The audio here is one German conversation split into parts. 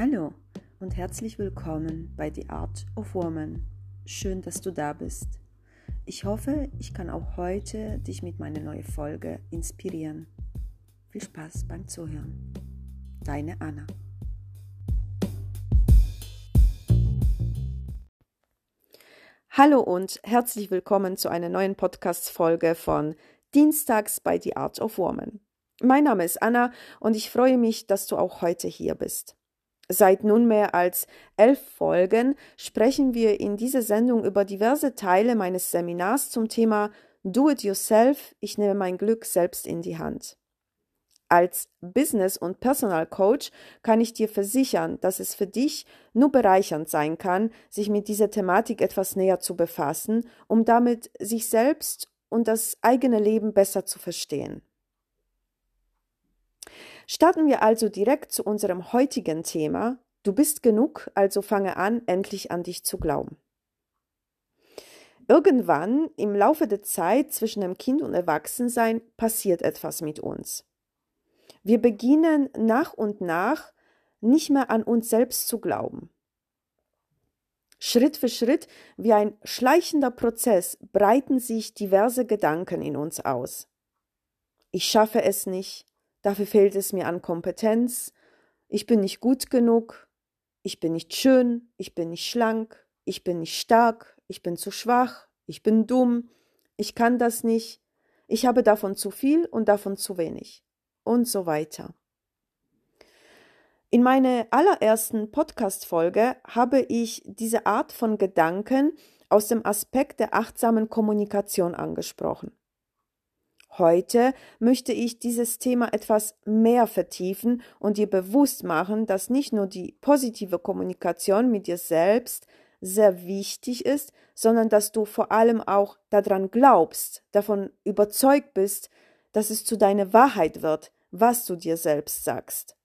Hallo und herzlich willkommen bei The Art of Woman. Schön, dass du da bist. Ich hoffe, ich kann auch heute dich mit meiner neuen Folge inspirieren. Viel Spaß beim Zuhören. Deine Anna. Hallo und herzlich willkommen zu einer neuen Podcast-Folge von Dienstags bei The Art of Woman. Mein Name ist Anna und ich freue mich, dass du auch heute hier bist. Seit nunmehr als elf Folgen sprechen wir in dieser Sendung über diverse Teile meines Seminars zum Thema Do It Yourself, ich nehme mein Glück selbst in die Hand. Als Business- und Personal Coach kann ich dir versichern, dass es für dich nur bereichernd sein kann, sich mit dieser Thematik etwas näher zu befassen, um damit sich selbst und das eigene Leben besser zu verstehen. Starten wir also direkt zu unserem heutigen Thema. Du bist genug, also fange an, endlich an dich zu glauben. Irgendwann im Laufe der Zeit zwischen dem Kind und Erwachsensein passiert etwas mit uns. Wir beginnen nach und nach nicht mehr an uns selbst zu glauben. Schritt für Schritt, wie ein schleichender Prozess, breiten sich diverse Gedanken in uns aus. Ich schaffe es nicht, Dafür fehlt es mir an Kompetenz. Ich bin nicht gut genug. Ich bin nicht schön. Ich bin nicht schlank. Ich bin nicht stark. Ich bin zu schwach. Ich bin dumm. Ich kann das nicht. Ich habe davon zu viel und davon zu wenig. Und so weiter. In meiner allerersten Podcast-Folge habe ich diese Art von Gedanken aus dem Aspekt der achtsamen Kommunikation angesprochen. Heute möchte ich dieses Thema etwas mehr vertiefen und dir bewusst machen, dass nicht nur die positive Kommunikation mit dir selbst sehr wichtig ist, sondern dass du vor allem auch daran glaubst, davon überzeugt bist, dass es zu deiner Wahrheit wird, was du dir selbst sagst.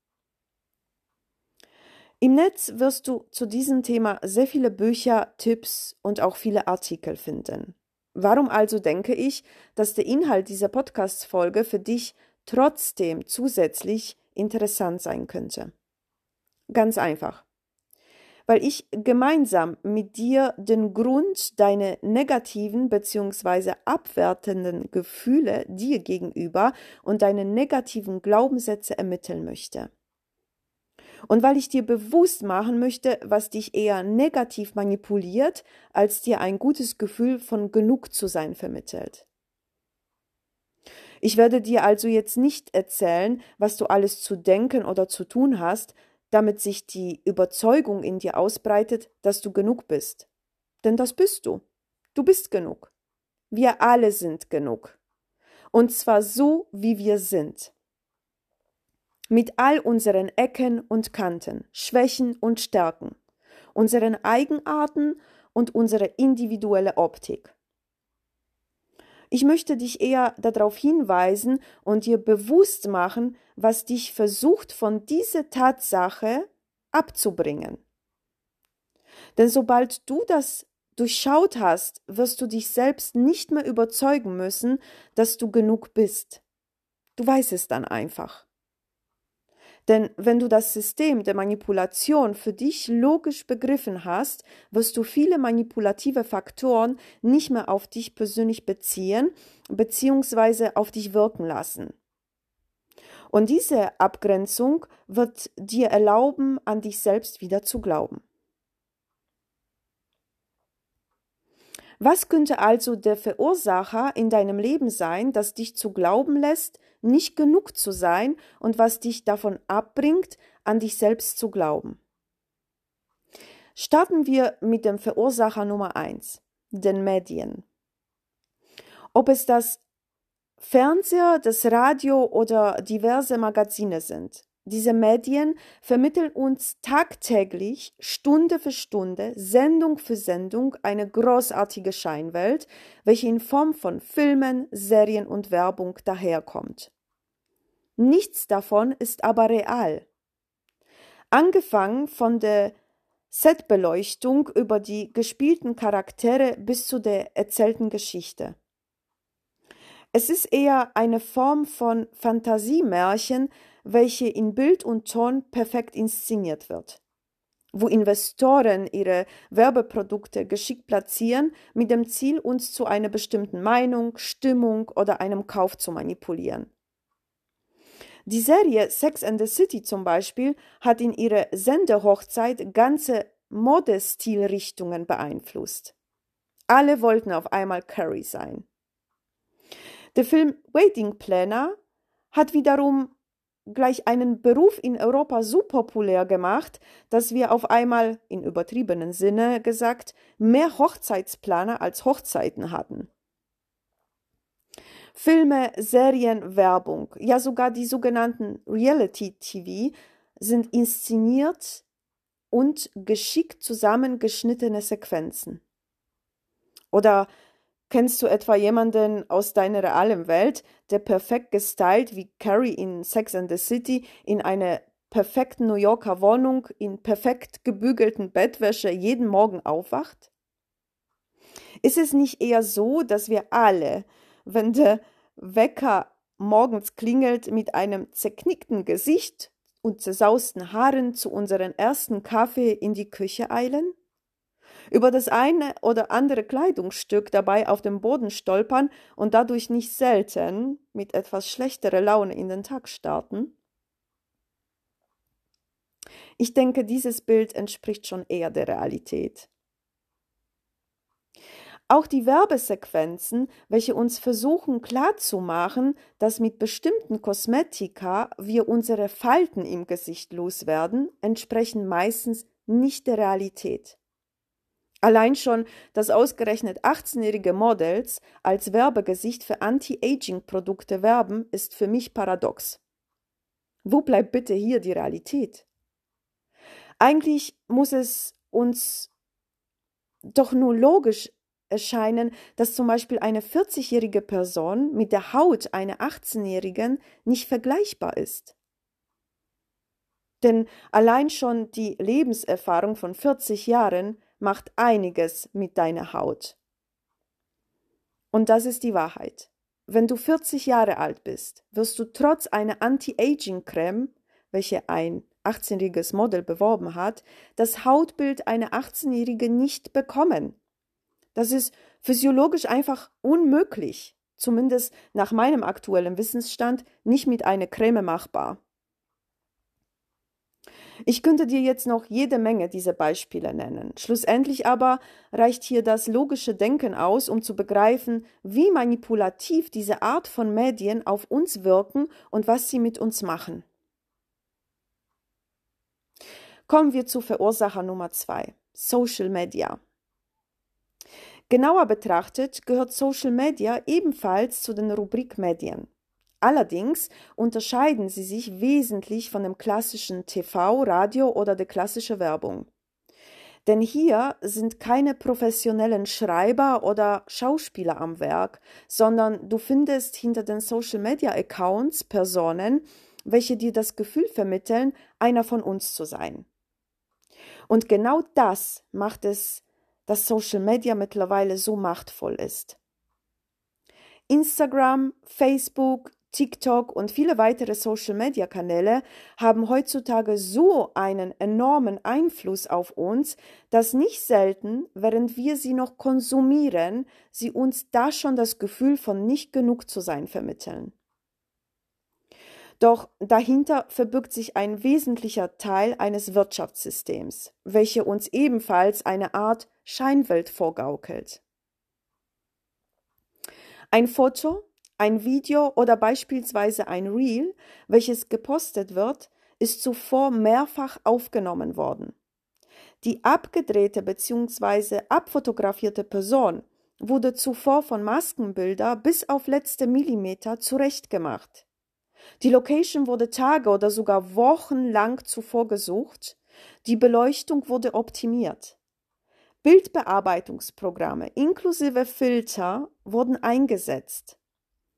Im Netz wirst du zu diesem Thema sehr viele Bücher, Tipps und auch viele Artikel finden. Warum also denke ich, dass der Inhalt dieser Podcast-Folge für dich trotzdem zusätzlich interessant sein könnte? Ganz einfach. Weil ich gemeinsam mit dir den Grund deiner negativen bzw. abwertenden Gefühle dir gegenüber und deine negativen Glaubenssätze ermitteln möchte. Und weil ich dir bewusst machen möchte, was dich eher negativ manipuliert, als dir ein gutes Gefühl von genug zu sein vermittelt. Ich werde dir also jetzt nicht erzählen, was du alles zu denken oder zu tun hast, damit sich die Überzeugung in dir ausbreitet, dass du genug bist. Denn das bist du. Du bist genug. Wir alle sind genug. Und zwar so, wie wir sind mit all unseren Ecken und Kanten, Schwächen und Stärken, unseren Eigenarten und unserer individuelle Optik. Ich möchte dich eher darauf hinweisen und dir bewusst machen, was dich versucht von dieser Tatsache abzubringen. Denn sobald du das durchschaut hast, wirst du dich selbst nicht mehr überzeugen müssen, dass du genug bist. Du weißt es dann einfach. Denn wenn du das System der Manipulation für dich logisch begriffen hast, wirst du viele manipulative Faktoren nicht mehr auf dich persönlich beziehen bzw. auf dich wirken lassen. Und diese Abgrenzung wird dir erlauben, an dich selbst wieder zu glauben. Was könnte also der Verursacher in deinem Leben sein, das dich zu glauben lässt, nicht genug zu sein und was dich davon abbringt, an dich selbst zu glauben? Starten wir mit dem Verursacher Nummer eins, den Medien. Ob es das Fernseher, das Radio oder diverse Magazine sind. Diese Medien vermitteln uns tagtäglich, Stunde für Stunde, Sendung für Sendung eine großartige Scheinwelt, welche in Form von Filmen, Serien und Werbung daherkommt. Nichts davon ist aber real. Angefangen von der Setbeleuchtung über die gespielten Charaktere bis zu der erzählten Geschichte. Es ist eher eine Form von Fantasiemärchen, welche in Bild und Ton perfekt inszeniert wird, wo Investoren ihre Werbeprodukte geschickt platzieren, mit dem Ziel, uns zu einer bestimmten Meinung, Stimmung oder einem Kauf zu manipulieren. Die Serie Sex and the City zum Beispiel hat in ihrer Sendehochzeit ganze Modestilrichtungen beeinflusst. Alle wollten auf einmal Curry sein. Der Film Waiting Planner hat wiederum gleich einen Beruf in Europa so populär gemacht, dass wir auf einmal, in übertriebenen Sinne gesagt, mehr Hochzeitsplaner als Hochzeiten hatten. Filme, Serien, Werbung, ja sogar die sogenannten Reality-TV sind inszeniert und geschickt zusammengeschnittene Sequenzen. Oder kennst du etwa jemanden aus deiner realen Welt, der perfekt gestylt wie Carrie in Sex and the City in einer perfekten New Yorker Wohnung in perfekt gebügelten Bettwäsche jeden Morgen aufwacht? Ist es nicht eher so, dass wir alle wenn der Wecker morgens klingelt mit einem zerknickten Gesicht und zersausten Haaren zu unserem ersten Kaffee in die Küche eilen? Über das eine oder andere Kleidungsstück dabei auf dem Boden stolpern und dadurch nicht selten mit etwas schlechterer Laune in den Tag starten? Ich denke, dieses Bild entspricht schon eher der Realität. Auch die Werbesequenzen, welche uns versuchen klarzumachen, dass mit bestimmten Kosmetika wir unsere Falten im Gesicht loswerden, entsprechen meistens nicht der Realität. Allein schon, dass ausgerechnet 18-jährige Models als Werbegesicht für Anti-Aging-Produkte werben, ist für mich paradox. Wo bleibt bitte hier die Realität? Eigentlich muss es uns doch nur logisch erscheinen, dass zum Beispiel eine 40-jährige Person mit der Haut einer 18-jährigen nicht vergleichbar ist. Denn allein schon die Lebenserfahrung von 40 Jahren macht einiges mit deiner Haut. Und das ist die Wahrheit. Wenn du 40 Jahre alt bist, wirst du trotz einer Anti-Aging-Creme, welche ein 18-jähriges Model beworben hat, das Hautbild einer 18-jährigen nicht bekommen. Das ist physiologisch einfach unmöglich, zumindest nach meinem aktuellen Wissensstand nicht mit einer Creme machbar. Ich könnte dir jetzt noch jede Menge dieser Beispiele nennen. Schlussendlich aber reicht hier das logische Denken aus, um zu begreifen, wie manipulativ diese Art von Medien auf uns wirken und was sie mit uns machen. Kommen wir zu Verursacher Nummer zwei: Social Media. Genauer betrachtet gehört Social Media ebenfalls zu den Rubrik Medien. Allerdings unterscheiden sie sich wesentlich von dem klassischen TV, Radio oder der klassischen Werbung. Denn hier sind keine professionellen Schreiber oder Schauspieler am Werk, sondern du findest hinter den Social Media Accounts Personen, welche dir das Gefühl vermitteln, einer von uns zu sein. Und genau das macht es dass Social Media mittlerweile so machtvoll ist. Instagram, Facebook, TikTok und viele weitere Social-Media-Kanäle haben heutzutage so einen enormen Einfluss auf uns, dass nicht selten, während wir sie noch konsumieren, sie uns da schon das Gefühl von nicht genug zu sein vermitteln. Doch dahinter verbirgt sich ein wesentlicher Teil eines Wirtschaftssystems, welche uns ebenfalls eine Art Scheinwelt vorgaukelt. Ein Foto, ein Video oder beispielsweise ein Reel, welches gepostet wird, ist zuvor mehrfach aufgenommen worden. Die abgedrehte bzw. abfotografierte Person wurde zuvor von Maskenbilder bis auf letzte Millimeter zurechtgemacht. Die Location wurde Tage oder sogar Wochen lang zuvor gesucht. Die Beleuchtung wurde optimiert. Bildbearbeitungsprogramme inklusive Filter wurden eingesetzt.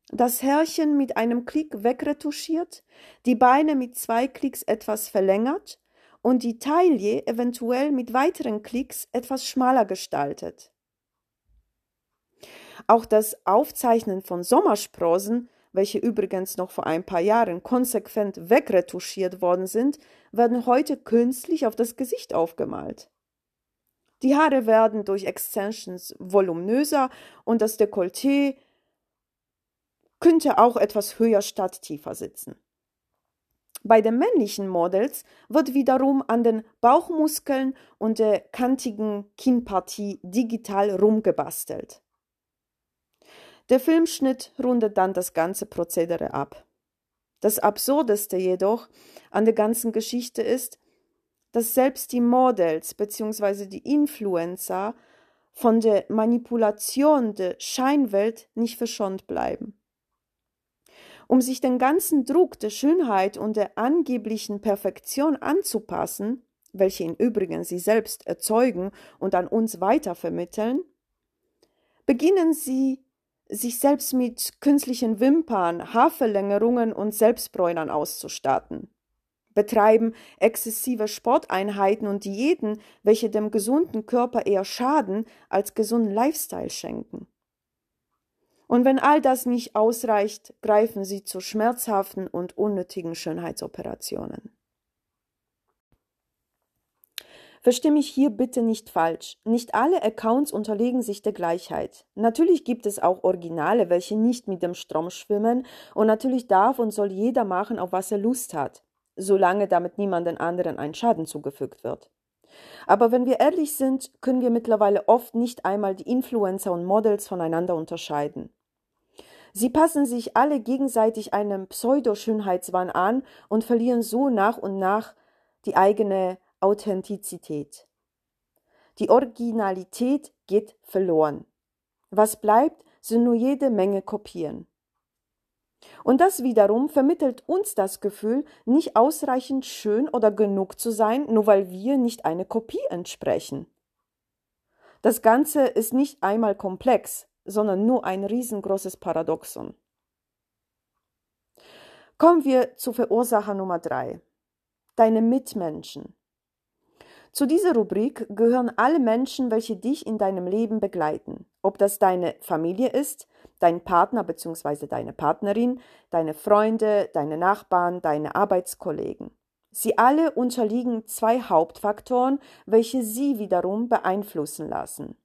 Das Herrchen mit einem Klick wegretuschiert, die Beine mit zwei Klicks etwas verlängert und die Taille eventuell mit weiteren Klicks etwas schmaler gestaltet. Auch das Aufzeichnen von Sommersprossen, welche übrigens noch vor ein paar Jahren konsequent wegretuschiert worden sind, werden heute künstlich auf das Gesicht aufgemalt. Die Haare werden durch Extensions voluminöser und das Dekolleté könnte auch etwas höher statt tiefer sitzen. Bei den männlichen Models wird wiederum an den Bauchmuskeln und der kantigen Kinnpartie digital rumgebastelt. Der Filmschnitt rundet dann das ganze Prozedere ab. Das Absurdeste jedoch an der ganzen Geschichte ist, dass selbst die Models bzw. die Influencer von der Manipulation der Scheinwelt nicht verschont bleiben um sich den ganzen Druck der Schönheit und der angeblichen Perfektion anzupassen, welche im Übrigen sie selbst erzeugen und an uns weitervermitteln, beginnen sie sich selbst mit künstlichen Wimpern, Haarverlängerungen und Selbstbräunern auszustatten, betreiben exzessive Sporteinheiten und Diäten, welche dem gesunden Körper eher schaden als gesunden Lifestyle schenken. Und wenn all das nicht ausreicht, greifen sie zu schmerzhaften und unnötigen Schönheitsoperationen. Versteh mich hier bitte nicht falsch. Nicht alle Accounts unterlegen sich der Gleichheit. Natürlich gibt es auch Originale, welche nicht mit dem Strom schwimmen, und natürlich darf und soll jeder machen, auf was er Lust hat, solange damit niemanden anderen ein Schaden zugefügt wird. Aber wenn wir ehrlich sind, können wir mittlerweile oft nicht einmal die Influencer und Models voneinander unterscheiden. Sie passen sich alle gegenseitig einem Pseudoschönheitswahn an und verlieren so nach und nach die eigene Authentizität. Die Originalität geht verloren. Was bleibt, sind nur jede Menge Kopien. Und das wiederum vermittelt uns das Gefühl, nicht ausreichend schön oder genug zu sein, nur weil wir nicht eine Kopie entsprechen. Das Ganze ist nicht einmal komplex, sondern nur ein riesengroßes Paradoxon. Kommen wir zu Verursacher Nummer drei. Deine Mitmenschen. Zu dieser Rubrik gehören alle Menschen, welche dich in deinem Leben begleiten. Ob das deine Familie ist, dein Partner bzw. deine Partnerin, deine Freunde, deine Nachbarn, deine Arbeitskollegen. Sie alle unterliegen zwei Hauptfaktoren, welche sie wiederum beeinflussen lassen.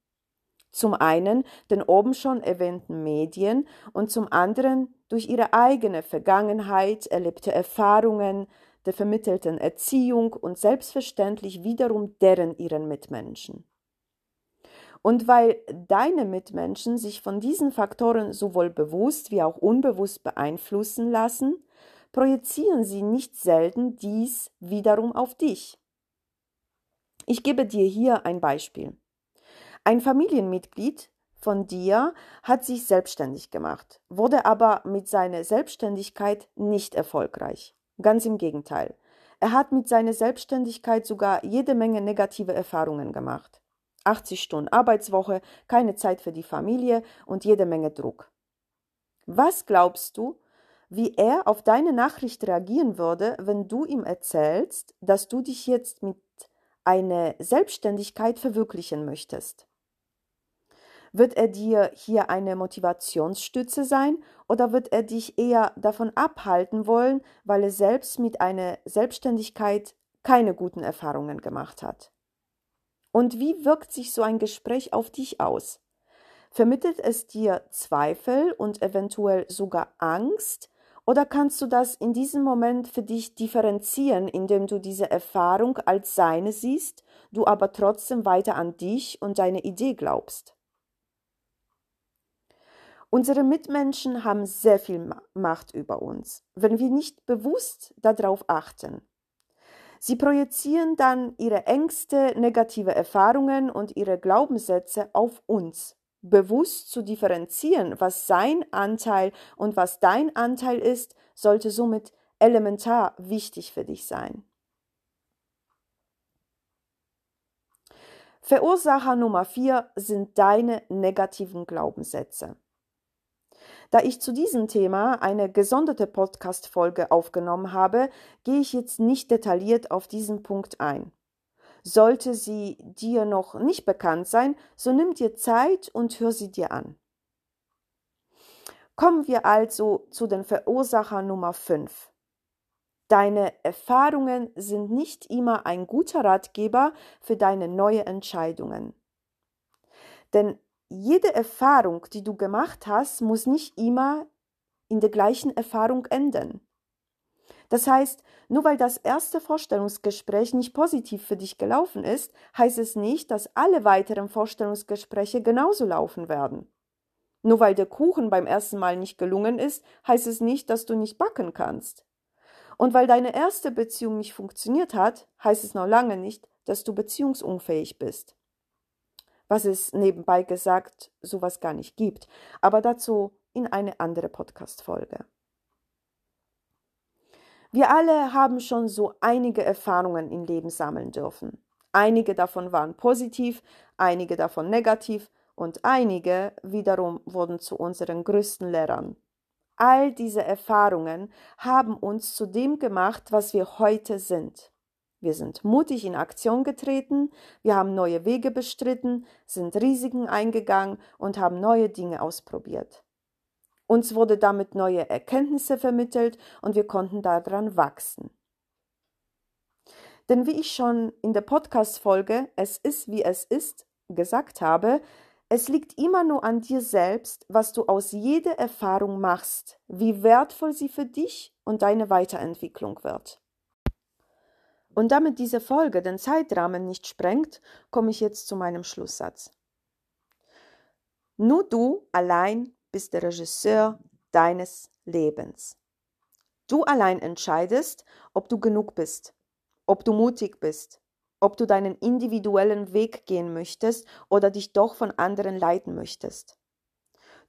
Zum einen den oben schon erwähnten Medien und zum anderen durch ihre eigene Vergangenheit, erlebte Erfahrungen, der vermittelten Erziehung und selbstverständlich wiederum deren ihren Mitmenschen. Und weil deine Mitmenschen sich von diesen Faktoren sowohl bewusst wie auch unbewusst beeinflussen lassen, projizieren sie nicht selten dies wiederum auf dich. Ich gebe dir hier ein Beispiel. Ein Familienmitglied von dir hat sich selbstständig gemacht, wurde aber mit seiner Selbstständigkeit nicht erfolgreich. Ganz im Gegenteil. Er hat mit seiner Selbstständigkeit sogar jede Menge negative Erfahrungen gemacht. 80 Stunden Arbeitswoche, keine Zeit für die Familie und jede Menge Druck. Was glaubst du, wie er auf deine Nachricht reagieren würde, wenn du ihm erzählst, dass du dich jetzt mit einer Selbstständigkeit verwirklichen möchtest? Wird er dir hier eine Motivationsstütze sein oder wird er dich eher davon abhalten wollen, weil er selbst mit einer Selbstständigkeit keine guten Erfahrungen gemacht hat? Und wie wirkt sich so ein Gespräch auf dich aus? Vermittelt es dir Zweifel und eventuell sogar Angst? Oder kannst du das in diesem Moment für dich differenzieren, indem du diese Erfahrung als seine siehst, du aber trotzdem weiter an dich und deine Idee glaubst? Unsere Mitmenschen haben sehr viel Macht über uns, wenn wir nicht bewusst darauf achten. Sie projizieren dann ihre Ängste, negative Erfahrungen und ihre Glaubenssätze auf uns. Bewusst zu differenzieren, was sein Anteil und was dein Anteil ist, sollte somit elementar wichtig für dich sein. Verursacher Nummer vier sind deine negativen Glaubenssätze. Da ich zu diesem Thema eine gesonderte Podcast-Folge aufgenommen habe, gehe ich jetzt nicht detailliert auf diesen Punkt ein. Sollte sie dir noch nicht bekannt sein, so nimm dir Zeit und hör sie dir an. Kommen wir also zu den Verursacher Nummer 5. Deine Erfahrungen sind nicht immer ein guter Ratgeber für deine neuen Entscheidungen. Denn jede Erfahrung, die du gemacht hast, muss nicht immer in der gleichen Erfahrung enden. Das heißt, nur weil das erste Vorstellungsgespräch nicht positiv für dich gelaufen ist, heißt es nicht, dass alle weiteren Vorstellungsgespräche genauso laufen werden. Nur weil der Kuchen beim ersten Mal nicht gelungen ist, heißt es nicht, dass du nicht backen kannst. Und weil deine erste Beziehung nicht funktioniert hat, heißt es noch lange nicht, dass du beziehungsunfähig bist. Was es nebenbei gesagt sowas gar nicht gibt, aber dazu in eine andere Podcast-Folge. Wir alle haben schon so einige Erfahrungen im Leben sammeln dürfen. Einige davon waren positiv, einige davon negativ und einige wiederum wurden zu unseren größten Lehrern. All diese Erfahrungen haben uns zu dem gemacht, was wir heute sind. Wir sind mutig in Aktion getreten, wir haben neue Wege bestritten, sind Risiken eingegangen und haben neue Dinge ausprobiert. Uns wurde damit neue Erkenntnisse vermittelt und wir konnten daran wachsen. Denn wie ich schon in der Podcast-Folge Es ist wie es ist gesagt habe, es liegt immer nur an dir selbst, was du aus jeder Erfahrung machst, wie wertvoll sie für dich und deine Weiterentwicklung wird. Und damit diese Folge den Zeitrahmen nicht sprengt, komme ich jetzt zu meinem Schlusssatz. Nur du allein bist der Regisseur deines Lebens. Du allein entscheidest, ob du genug bist, ob du mutig bist, ob du deinen individuellen Weg gehen möchtest oder dich doch von anderen leiten möchtest.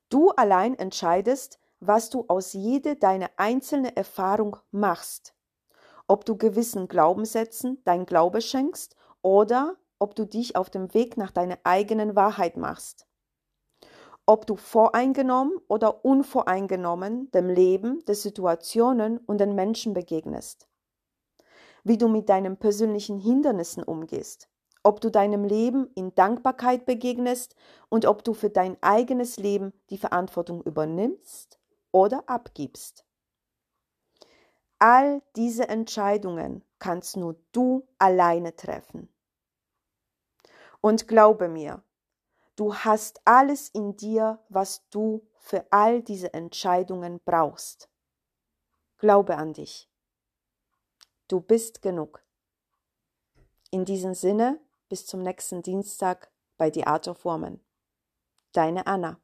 Du allein entscheidest, was du aus jeder deiner einzelnen Erfahrung machst. Ob du gewissen Glaubenssätzen dein Glaube schenkst oder ob du dich auf dem Weg nach deiner eigenen Wahrheit machst. Ob du voreingenommen oder unvoreingenommen dem Leben, der Situationen und den Menschen begegnest wie du mit deinen persönlichen Hindernissen umgehst, ob du deinem Leben in Dankbarkeit begegnest und ob du für dein eigenes Leben die Verantwortung übernimmst oder abgibst. All diese Entscheidungen kannst nur du alleine treffen. Und glaube mir, du hast alles in dir, was du für all diese Entscheidungen brauchst. Glaube an dich. Du bist genug. In diesem Sinne, bis zum nächsten Dienstag bei The Art of Woman. Deine Anna.